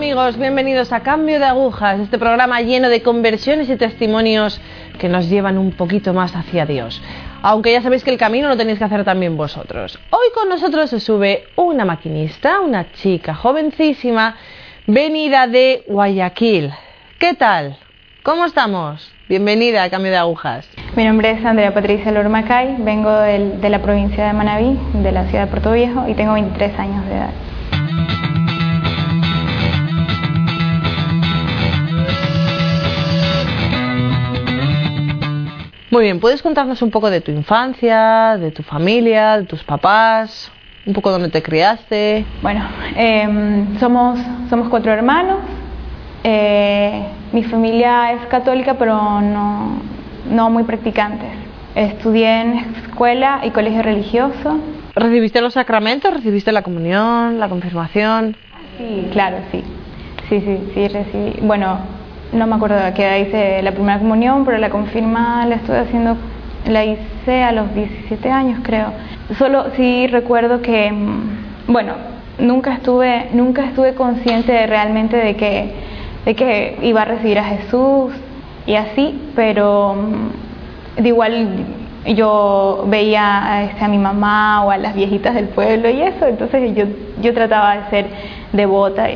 amigos, bienvenidos a Cambio de Agujas, este programa lleno de conversiones y testimonios que nos llevan un poquito más hacia Dios. Aunque ya sabéis que el camino lo tenéis que hacer también vosotros. Hoy con nosotros se sube una maquinista, una chica jovencísima, venida de Guayaquil. ¿Qué tal? ¿Cómo estamos? Bienvenida a Cambio de Agujas. Mi nombre es Andrea Patricia Lormacay, vengo de la provincia de Manabí, de la ciudad de Puerto Viejo, y tengo 23 años de edad. Muy bien, ¿puedes contarnos un poco de tu infancia, de tu familia, de tus papás, un poco dónde te criaste? Bueno, em, somos, somos cuatro hermanos. Eh, mi familia es católica, pero no, no muy practicantes. Estudié en escuela y colegio religioso. ¿Recibiste los sacramentos? ¿Recibiste la comunión, la confirmación? Sí, claro, sí. Sí, sí, sí, recibí. Bueno, no me acuerdo a qué edad hice la primera comunión, pero la confirma la estuve haciendo, la hice a los 17 años, creo. Solo sí recuerdo que, mm, bueno, nunca estuve, nunca estuve consciente de realmente de que, de que iba a recibir a Jesús y así, pero mm, de igual yo veía a, este, a mi mamá o a las viejitas del pueblo y eso, entonces yo, yo trataba de ser devota.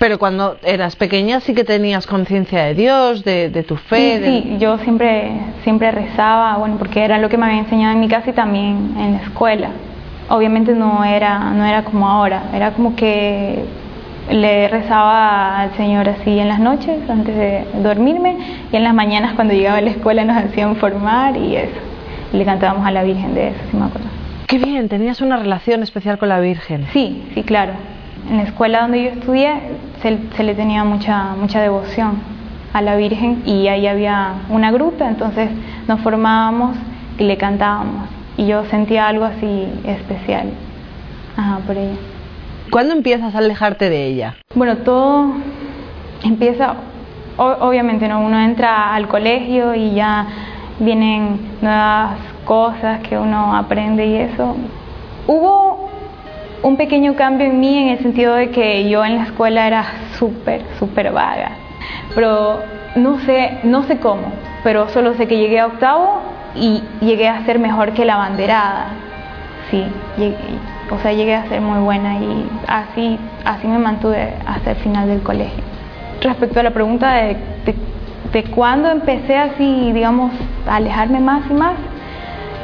Pero cuando eras pequeña sí que tenías conciencia de Dios, de, de tu fe. Sí, de- sí, yo siempre, siempre rezaba, bueno, porque era lo que me había enseñado en mi casa y también en la escuela. Obviamente no era, no era como ahora, era como que le rezaba al Señor así en las noches antes de dormirme y en las mañanas cuando llegaba a la escuela nos hacían formar y eso. Y le cantábamos a la Virgen de eso, si me acuerdo. Qué bien, tenías una relación especial con la Virgen. Sí, sí, claro. En la escuela donde yo estudié se, se le tenía mucha, mucha devoción a la Virgen y ahí había una grupa, entonces nos formábamos y le cantábamos. Y yo sentía algo así especial Ajá, por ella. ¿Cuándo empiezas a alejarte de ella? Bueno, todo empieza, obviamente, ¿no? uno entra al colegio y ya vienen nuevas cosas que uno aprende y eso. Hubo un pequeño cambio en mí en el sentido de que yo en la escuela era súper, súper vaga, pero no sé, no sé cómo, pero solo sé que llegué a octavo y llegué a ser mejor que la banderada. Sí, llegué- o sea, llegué a ser muy buena y así, así me mantuve hasta el final del colegio. Respecto a la pregunta de, de, de cuándo empecé así, digamos, a alejarme más y más,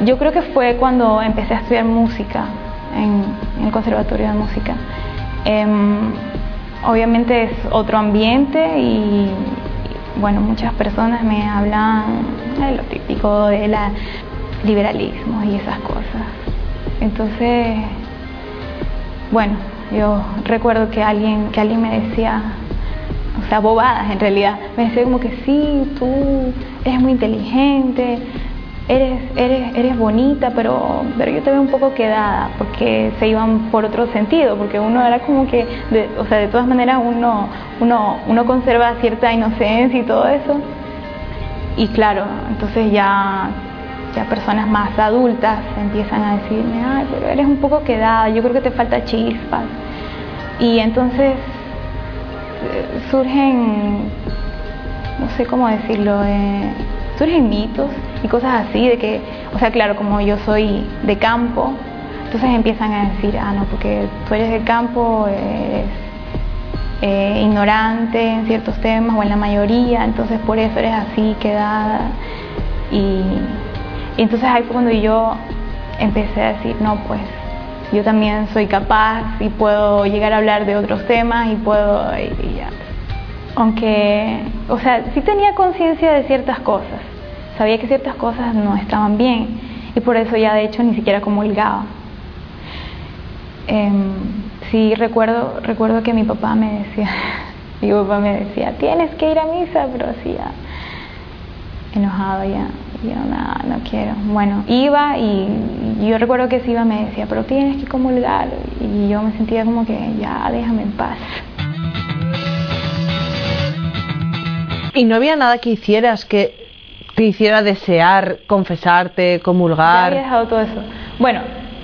yo creo que fue cuando empecé a estudiar música en, el Conservatorio de Música. Em, obviamente es otro ambiente y, bueno, muchas personas me hablan de lo típico de la liberalismo y esas cosas. Entonces, bueno, yo recuerdo que alguien, que alguien me decía, o sea, bobadas en realidad, me decía como que sí, tú eres muy inteligente, eres, eres, eres bonita, pero, pero yo te veo un poco quedada, porque se iban por otro sentido, porque uno era como que, o sea, de todas maneras uno, uno, uno conserva cierta inocencia y todo eso. Y claro, entonces ya, ya personas más adultas empiezan a decirme, ay, pero eres un poco quedada, yo creo que te falta chispas. Y entonces eh, surgen, no sé cómo decirlo, eh, surgen mitos y cosas así de que, o sea, claro, como yo soy de campo, entonces empiezan a decir, ah, no, porque tú eres de campo, eres eh, ignorante en ciertos temas o en la mayoría, entonces por eso eres así, quedada. Y, entonces ahí fue cuando yo empecé a decir, no, pues yo también soy capaz y puedo llegar a hablar de otros temas y puedo, y ya. Aunque, o sea, sí tenía conciencia de ciertas cosas, sabía que ciertas cosas no estaban bien y por eso ya de hecho ni siquiera comulgaba. Em, sí recuerdo, recuerdo que mi papá me decía, mi papá me decía, tienes que ir a misa, pero así ya enojado ya, yo nada, no quiero. Bueno, iba y yo recuerdo que si iba me decía, pero tienes que comulgar y yo me sentía como que ya déjame en paz. ¿Y no había nada que hicieras que te hiciera desear confesarte, Ya comulgar? había dejado todo eso. Bueno,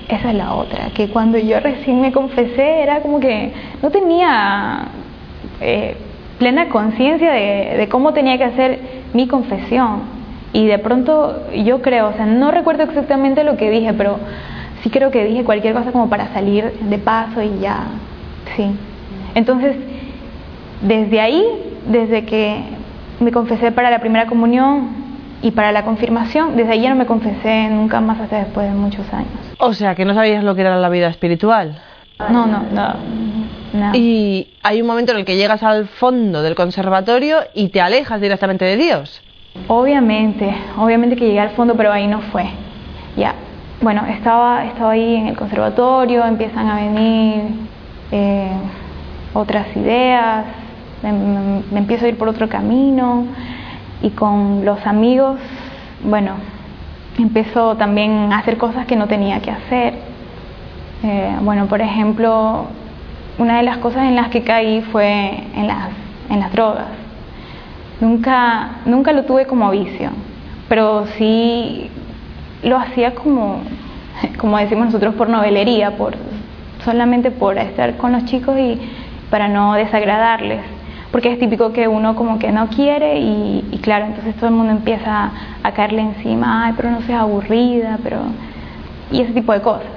esa es la otra, que cuando yo recién me confesé era como que no tenía eh, plena conciencia de, de cómo tenía que hacer mi confesión. Y de pronto yo creo, o sea, no recuerdo exactamente lo que dije, pero sí creo que dije cualquier cosa como para salir de paso y ya, sí. Entonces, desde ahí, desde que me confesé para la primera comunión y para la confirmación, desde ya no me confesé nunca más hasta después de muchos años. O sea, que no sabías lo que era la vida espiritual. No, no, no. no. Y hay un momento en el que llegas al fondo del conservatorio y te alejas directamente de Dios. Obviamente, obviamente que llegué al fondo, pero ahí no fue. Ya, bueno, estaba, estaba ahí en el conservatorio, empiezan a venir eh, otras ideas, me, me- me empiezo a ir por otro camino y con los amigos, bueno, empiezo también a hacer cosas que no tenía que hacer. Eh, bueno, por ejemplo, una de las cosas en las que caí fue en las, en las drogas. Nunca, nunca lo tuve como vicio, pero sí lo hacía como, como decimos nosotros, por novelería, por, solamente por estar con los chicos y para no desagradarles. Porque es típico que uno como que no quiere y, claro, entonces todo el mundo empieza a caerle encima, ay, pero no seas aburrida, pero... y ese tipo de cosas.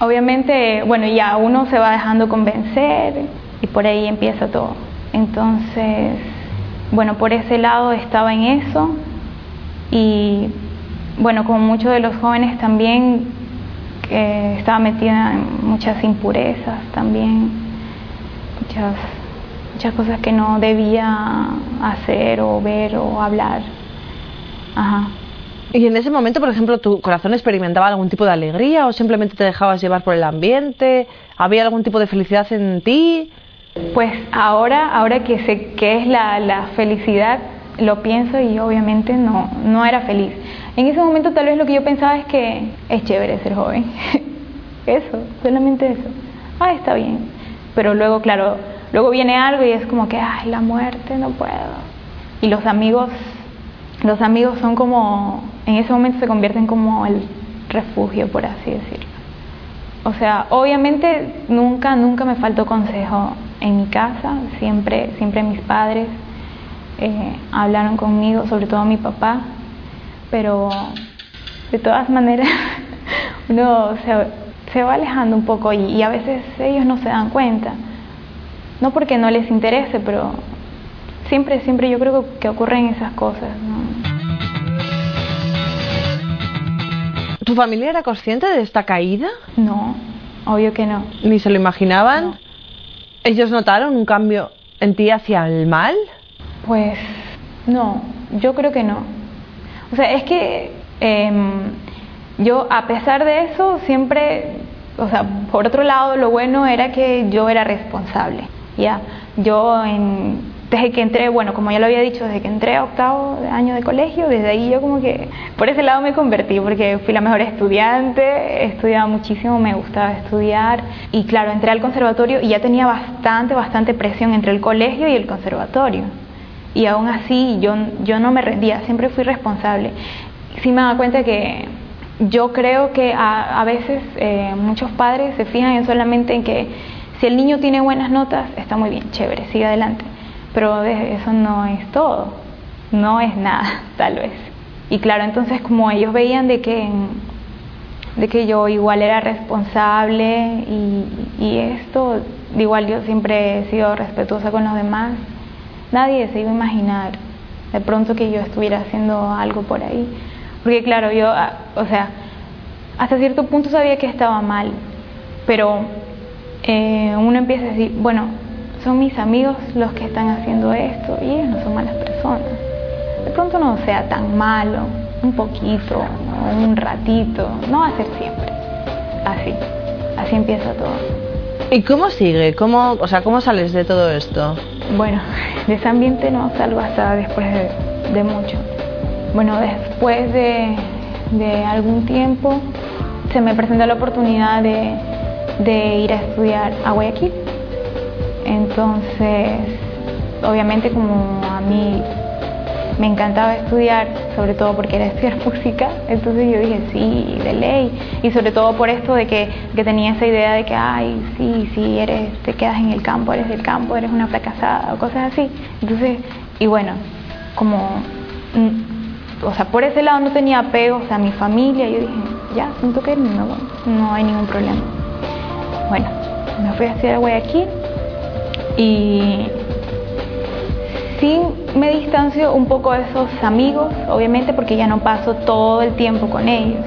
Obviamente, bueno, ya uno se va dejando convencer y por ahí empieza todo. Entonces, bueno, por ese lado estaba en eso y bueno, como muchos de los jóvenes también que estaba metida en muchas impurezas también, muchas, muchas cosas que no debía hacer o ver o hablar. Ajá. Y en ese momento, por ejemplo, ¿tu corazón experimentaba algún tipo de alegría o simplemente te dejabas llevar por el ambiente? ¿Había algún tipo de felicidad en ti? Pues ahora, ahora que sé qué es la, la felicidad, lo pienso y obviamente no, no era feliz. En ese momento tal vez lo que yo pensaba es que es chévere ser joven. eso, solamente eso. Ah, está bien. Pero luego, claro, luego viene algo y es como que, ay, la muerte, no puedo. Y los amigos, los amigos son como, en ese momento se convierten como el refugio, por así decirlo. O sea, obviamente nunca, nunca me faltó consejo en mi casa, siempre, siempre mis padres eh, hablaron conmigo, sobre todo mi papá, pero de todas maneras uno se, se va alejando un poco y, y a veces ellos no se dan cuenta, no porque no les interese, pero siempre, siempre yo creo que ocurren esas cosas. ¿no? ¿Tu familia era consciente de esta caída? No, obvio que no. ¿Ni se lo imaginaban? No. ¿Ellos notaron un cambio en ti hacia el mal? Pues no, yo creo que no. O sea, es que em, yo a pesar de eso siempre, o sea, por otro lado lo bueno era que yo era responsable, ¿ya? Yo desde que entré, bueno, como ya lo había dicho, desde que entré a octavo año de colegio, desde ahí yo como que por ese lado me convertí, porque fui la mejor estudiante, estudiaba muchísimo, me gustaba estudiar y claro, entré al conservatorio y ya tenía bastante, bastante presión entre el colegio y el conservatorio y aún así yo, yo no me rendía, siempre fui responsable. Sí me daba cuenta que yo creo que a, veces eh, muchos padres se fijan en solamente en que si el niño tiene buenas notas, está muy bien, chévere, sigue adelante. Pero eso no es todo, no es nada, tal vez. Y claro, entonces como ellos veían de que, de que yo igual era responsable y, y esto, igual yo siempre he sido respetuosa con los demás, nadie se iba a imaginar de pronto que yo estuviera haciendo algo por ahí. Porque claro, yo, ah, o sea, hasta cierto punto sabía que estaba mal, pero eh, uno empieza a decir, bueno, son mis amigos los que están haciendo esto y ellos no son malas personas. De pronto no sea tan malo, un poquito, un ratito, no va a ser siempre. Así, así empieza todo. ¿Y cómo sigue? ¿Cómo, o sea, ¿cómo sales de todo esto? Bueno, de ese ambiente no salgo hasta después de, de mucho. Bueno, después de, de algún tiempo se me presentó la oportunidad de, de ir a estudiar a Guayaquil. Entonces, obviamente como a mí me encantaba estudiar, sobre todo porque era estudiar música, entonces yo dije, sí, de ley, y sobre todo por esto de que, que tenía esa idea de que, ay, sí, sí, eres, te quedas en el campo, eres del campo, eres una fracasada, o cosas así. Entonces, y bueno, como, mm, o sea, por ese lado no tenía apegos a mi familia, yo dije, ya, siento que no, no hay ningún problema. Bueno, me fui a estudiar a Guayaquil y sí me distancio un poco de esos amigos, obviamente porque ya no paso todo el tiempo con ellos,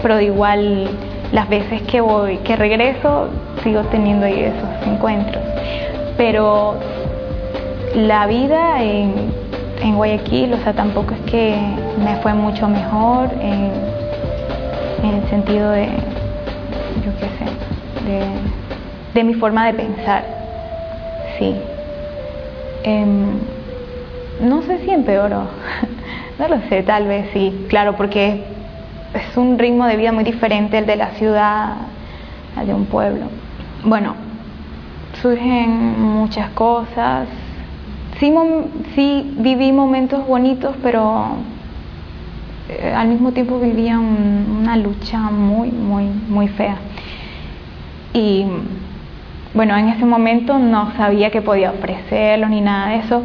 pero de igual las veces que voy, que regreso, sigo teniendo ahí esos encuentros. Pero la vida en, en Guayaquil, o sea, tampoco es que me fue mucho mejor en, en el sentido de, yo qué sé, de, mi forma de pensar, sí. Em, no sé si empeoró, no lo sé, tal vez sí, claro, porque es un ritmo de vida muy diferente el de la ciudad al de un pueblo. Bueno, surgen muchas cosas, sí, sí viví momentos bonitos, pero eh, al mismo tiempo vivía una lucha muy, muy, muy fea. Y bueno, en ese momento no sabía que podía ofrecerlo ni nada de eso,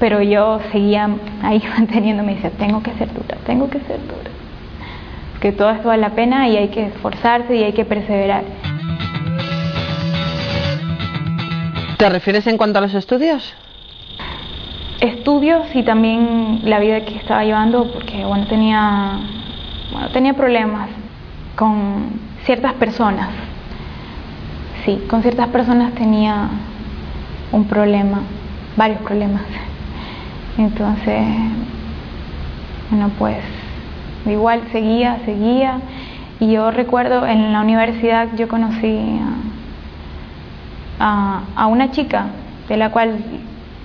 pero yo seguía ahí manteniéndome y decía, tengo que ser dura, tengo que ser dura. Que todo esto vale la pena y hay que esforzarse y hay que perseverar. ¿Te refieres en cuanto a los estudios? Estudios y también la vida que estaba llevando, porque bueno, tenía, bueno, tenía problemas con ciertas personas. Sí, con ciertas personas tenía un problema, varios problemas. Entonces, bueno, pues igual seguía, seguía. Y yo recuerdo en la universidad yo conocí a, una chica de la cual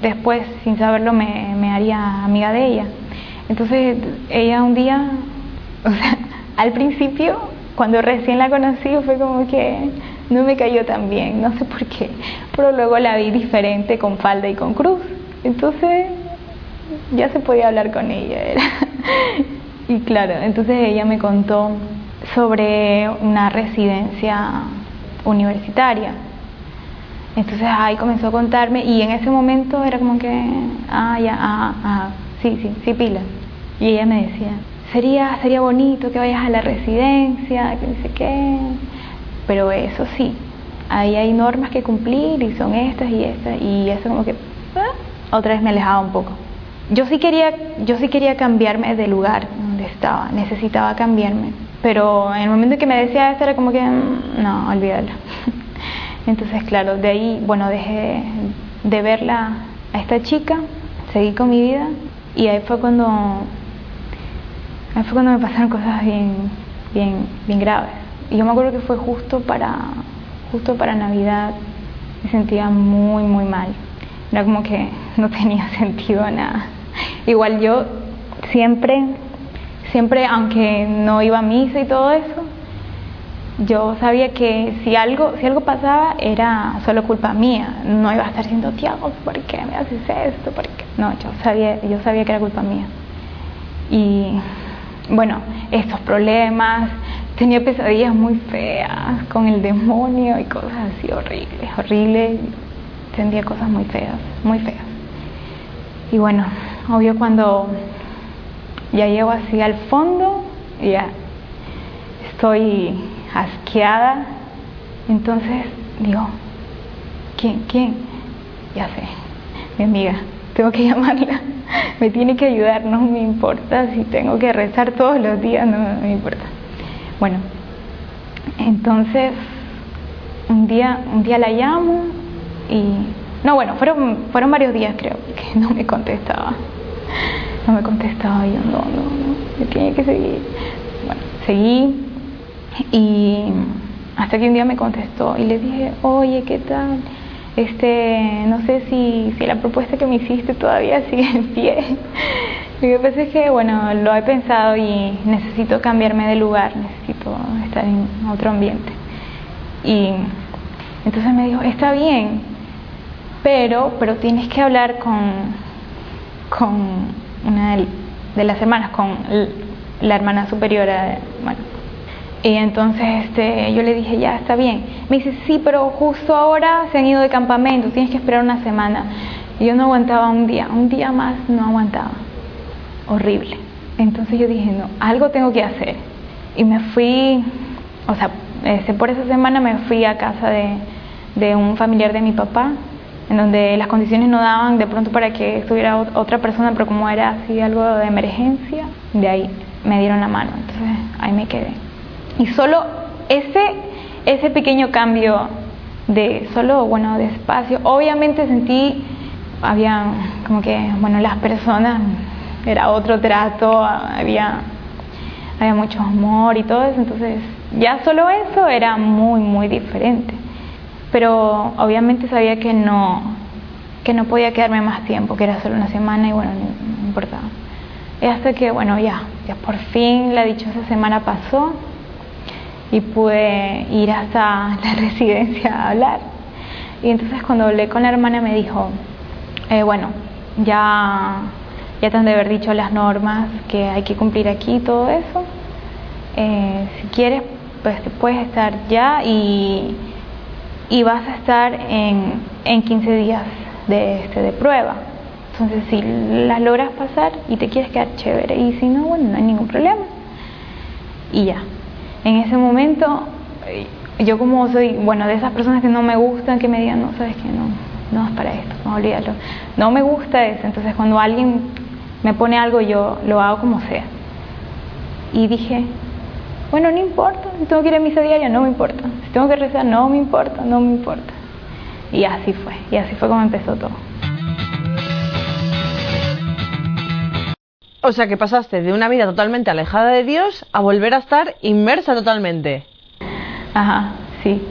después, sin saberlo, me, me, haría amiga de ella. Entonces, ella un día, o sea, al principio, cuando recién la conocí, fue como que no me cayó tan bien, no sé por qué, pero luego la vi diferente con falda y con cruz. Entonces, ya se podía hablar con ella. y claro, entonces ella me contó sobre una residencia universitaria. Entonces ahí comenzó a contarme y en ese momento era como que, ah, ya, ah, ah, sí, sí, sí, pila. Y ella me decía, sería, sería bonito que vayas a la residencia, que no sé qué. Pero eso sí, ahí hay normas que cumplir y son estas y estas. Y eso como que, ah, otra vez me alejaba un poco yo sí quería, yo sí quería cambiarme de lugar donde estaba, necesitaba cambiarme. Pero en el momento en que me decía esto era como que, mm, no, olvídalo. Entonces, claro, de ahí, bueno, dejé de verla a esta chica, seguí con mi vida y ahí fue cuando, ahí fue cuando me pasaron cosas bien, bien, bien graves. Y yo me acuerdo que fue justo para, justo para Navidad, me sentía muy, muy mal. Era como que no tenía sentido nada. Igual yo siempre, siempre, aunque no iba a misa y todo eso, yo sabía que si algo, si algo pasaba era solo culpa mía, no iba a estar diciendo, Tiago, ¿por qué me haces esto? ¿Por No, yo sabía, yo sabía que era culpa mía. Y bueno, estos problemas, tenía pesadillas muy feas con el demonio y cosas así horribles, horribles, sentía cosas muy feas, muy feas. Y bueno, obvio cuando ya llego así al fondo, ya estoy asqueada, entonces digo, ¿quién? ¿Quién? Ya sé, mi amiga, tengo que llamarla, me tiene que ayudar, no me importa si tengo que rezar todos los días, no, me importa. Bueno, entonces un día, un día la llamo y no, bueno, fueron, fueron varios días creo que no me contestaba. No me contestaba yo, no, no, no, yo tenía que seguir. Bueno, seguí y hasta que un día me contestó y le dije, oye, ¿qué tal? Este, no sé si, si la propuesta que me hiciste todavía sigue en pie. Lo que pasa que, bueno, lo he pensado y necesito cambiarme de lugar, necesito estar en otro ambiente. Y entonces me dijo, está bien, pero, pero tienes que hablar con, con, una de, las hermanas, con la hermana superior, bueno. Y entonces este, yo le dije, ya, está bien. Me dice, sí, pero justo ahora se han ido de campamento, tienes que esperar una semana. Y yo no aguantaba un día, un día más no aguantaba. Horrible. Entonces yo dije, no, algo tengo que hacer. Y me fui, o sea, este, por esa semana me fui a casa de, de un familiar de mi papá en donde las condiciones no daban de pronto para que estuviera otra persona, pero como era así algo de emergencia, de ahí me dieron la mano, entonces ahí me quedé. Y solo ese, ese pequeño cambio de solo, bueno, de espacio, obviamente sentí, había como que, bueno, las personas, era otro trato, había, había mucho amor y todo eso, entonces ya solo eso era muy, muy diferente pero obviamente sabía que no, que no podía quedarme más tiempo, que era solo una semana y bueno, no, importaba. Y hasta que, bueno, ya, ya por fin la dichosa semana pasó y pude ir hasta la residencia a hablar. Y entonces cuando hablé con la hermana me dijo, eh, bueno, ya, ya te han de haber dicho las normas que hay que cumplir aquí todo eso. Eh, si quieres, pues puedes estar ya y y vas a estar en, en 15 días de, este, de prueba. Entonces, si las logras pasar y te quieres quedar chévere, y si no, bueno, no hay ningún problema. Y ya. En ese momento, eh, yo como soy, bueno, de esas personas que no me gustan, que me digan, no, sabes que no, no es para esto, no olvídalo. No me gusta eso. Entonces, cuando alguien me pone algo, yo lo hago como sea. Y dije, bueno, no importa, si tengo que ir a misa diaria, no me importa. Si tengo que rezar, no me importa, no me importa. Y así fue, y así fue como empezó todo. O sea que pasaste de una vida totalmente alejada de Dios a volver a estar inmersa totalmente. Ajá, sí.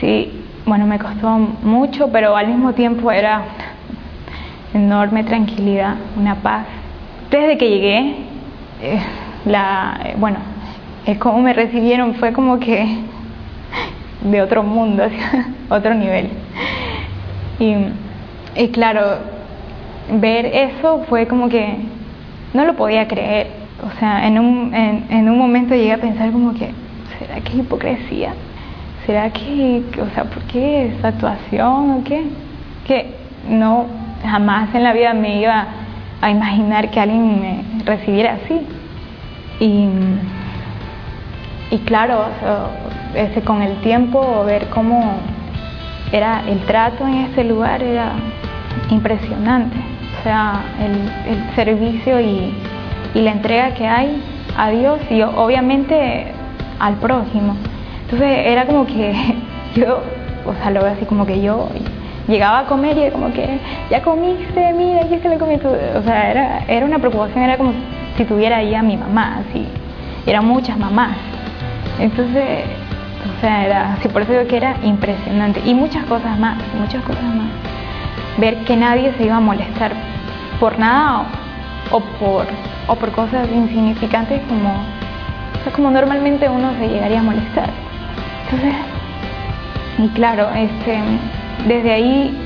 Sí, bueno, me costó mucho, pero al mismo tiempo era enorme tranquilidad, una paz. Desde que llegué, eh, la, eh, bueno, es como me recibieron fue como que de otro mundo, otro nivel. Y, claro, ver eso fue como que no lo podía creer. O sea, en un, en, un momento llegué a pensar como que, ¿será que es hipocresía? ¿Será que, o sea, por qué esa actuación o qué? Que no, jamás en la vida me iba a imaginar que alguien me recibiera así. Y y claro, con el tiempo ver cómo era el trato en ese lugar era impresionante. O sea, el, servicio y, la entrega que hay a Dios y obviamente al prójimo. Entonces era como que yo, o sea, lo veo así como que yo llegaba a comer y como que, ya comiste, mira, ¿qué se le comió? O sea, era, era una preocupación, era como si tuviera ahí a mi mamá, así. Eran muchas mamás. Entonces, o sea, era así, por eso digo que era impresionante. Y muchas cosas más, muchas cosas más. Ver que nadie se iba a molestar por nada o, por, o por cosas insignificantes como, como normalmente uno se llegaría a molestar. Entonces, y claro, este, desde ahí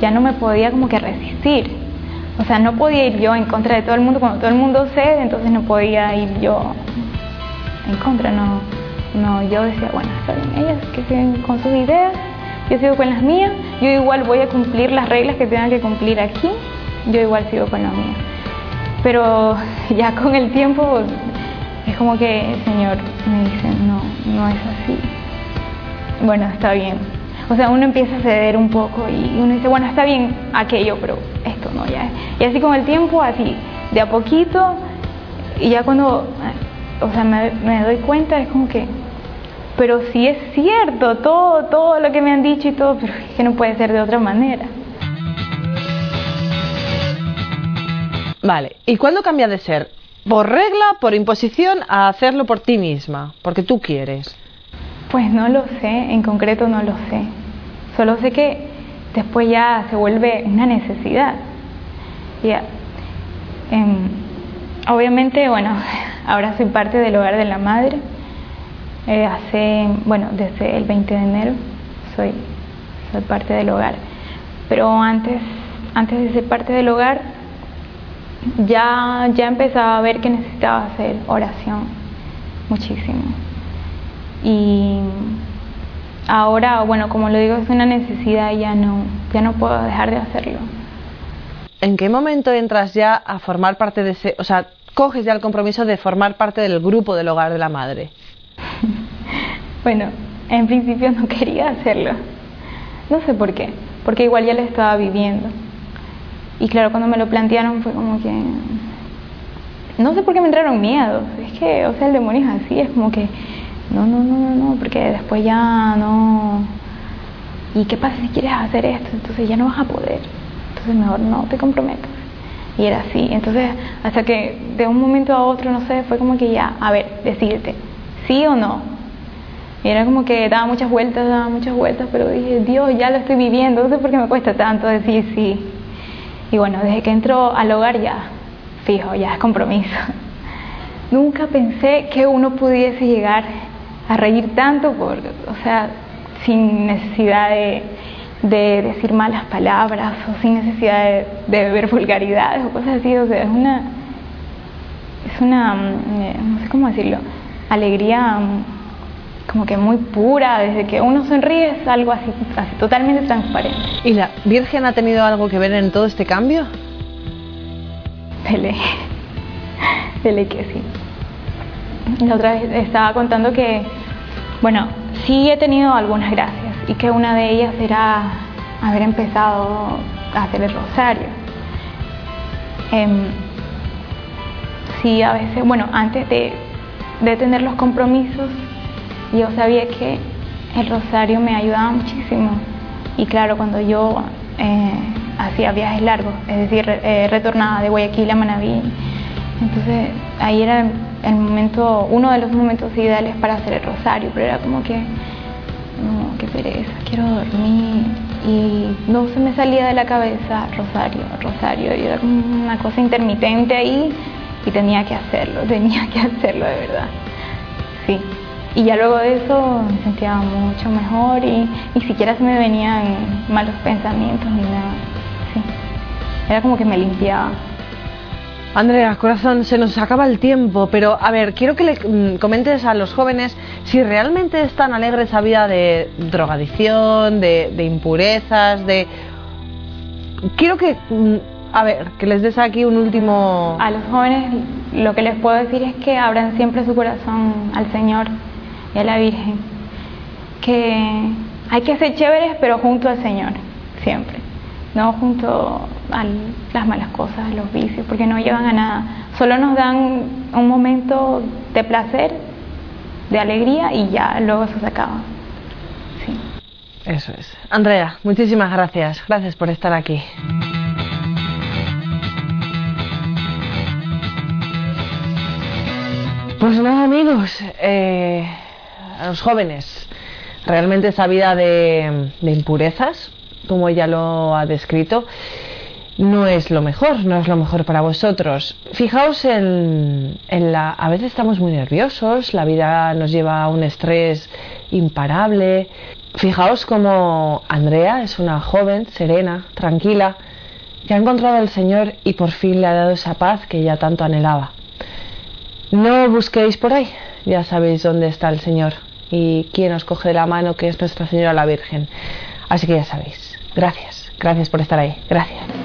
ya no me podía como que resistir. O sea, no podía ir yo en contra de todo el mundo. Cuando todo el mundo cede, entonces no podía ir yo en contra, no, no, yo decía, bueno, está bien, ellas que siguen con sus ideas, yo sigo con las mías, yo igual voy a cumplir las reglas que tengan que cumplir aquí, yo igual sigo con la mía. Pero ya con el tiempo es como que Señor me dice, no, no es así. Bueno, está bien. O sea, uno empieza a ceder un poco y uno dice, bueno, está bien aquello, pero esto no, ya. Y así con el tiempo, así, de a poquito, y ya cuando o sea, me, doy cuenta, es como que, pero si es cierto todo, todo lo que me han dicho y todo, pero es que no puede ser de otra manera. Vale, ¿y cuándo cambia de ser? ¿Por regla, por imposición, a hacerlo por ti misma? Porque tú quieres. Pues no lo sé, en concreto no lo sé. Solo sé que después ya se vuelve una necesidad. Ya. Em, obviamente, bueno, Ahora soy parte del hogar de la madre. Eh, hace, bueno, desde el 20 de enero soy, soy parte del hogar. Pero antes, antes de ser parte del hogar, ya, ya empezaba a ver que necesitaba hacer oración muchísimo. Y ahora, bueno, como lo digo, es una necesidad y ya no, ya no puedo dejar de hacerlo. ¿En qué momento entras ya a formar parte de ese, o sea, coges ya el compromiso de formar parte del grupo del hogar de la madre? bueno, en principio no quería hacerlo. No sé por qué, porque igual ya lo estaba viviendo. Y claro, cuando me lo plantearon fue como que... No sé por qué me entraron miedos. Es que, o sea, el demonio es así, es como que... No, no, no, no, no, porque después ya no... ¿Y qué pasa si quieres hacer esto? Entonces ya no vas a poder. Entonces mejor no te comprometas. Y era así. Entonces, hasta que de un momento a otro, no sé, fue como que ya, a ver, decídete, sí o no. Y era como que daba muchas vueltas, daba muchas vueltas, pero dije, Dios, ya lo estoy viviendo, no sé por qué me cuesta tanto decir sí. Y bueno, desde que entró al hogar ya, fijo, ya es compromiso. Nunca pensé que uno pudiese llegar a reír tanto, por, o sea, sin necesidad de, de decir malas palabras o sin necesidad de, de, beber vulgaridades o cosas así. O sea, es una, es una, mm, eh, no sé cómo decirlo, alegría mm, como que muy pura, desde que uno sonríe es algo así, así totalmente transparente. ¿Y la Virgen ha tenido algo que ver en todo este cambio? Dele, dele que sí. La otra vez estaba contando que, bueno, sí he tenido algunas gracias y que una de ellas era haber empezado a hacer el rosario. Eh, sí, a veces, bueno, antes de, de tener los compromisos, yo sabía que el rosario me ayudaba muchísimo. Y claro, cuando yo eh, hacía viajes largos, es decir, eh, retornaba de Guayaquil a Manaví, entonces ahí era el momento, uno de los momentos ideales para hacer el rosario, pero era como que, no, qué pereza, quiero dormir. Y no se me salía de la cabeza rosario, rosario, y era como una cosa intermitente ahí y tenía que hacerlo, tenía que hacerlo de verdad. Sí. Y ya luego de eso me sentía mucho mejor y ni siquiera se me venían malos pensamientos ni nada. Sí. Era como que me limpiaba. Andrea, corazón, se nos acaba el tiempo, pero a ver, quiero que le mm, comentes a los jóvenes si realmente es tan alegre esa vida de drogadicción, de, de impurezas, de... Quiero que, mm, a ver, que les des aquí un último... A los jóvenes lo que les puedo decir es que abran siempre su corazón al Señor y a la Virgen. Que hay que ser chéveres, pero junto al Señor, siempre. No junto las malas cosas, los vicios, porque no llevan a nada. Solo nos dan un momento de placer, de alegría y ya luego eso se acaba. Sí. Eso es. Andrea, muchísimas gracias. Gracias por estar aquí. Pues nada, amigos. Eh, a los jóvenes realmente esa vida de, impurezas, como ella lo ha descrito, no es lo mejor, no es lo mejor para vosotros. Fijaos en, en la... A veces estamos muy nerviosos, la vida nos lleva a un estrés imparable. Fijaos como Andrea es una joven, serena, tranquila, que ha encontrado al Señor y por fin le ha dado esa paz que ella tanto anhelaba. No busquéis por ahí, ya sabéis dónde está el Señor y quién os coge de la mano, que es Nuestra Señora la Virgen. Así que ya sabéis. Gracias, gracias por estar ahí. Gracias.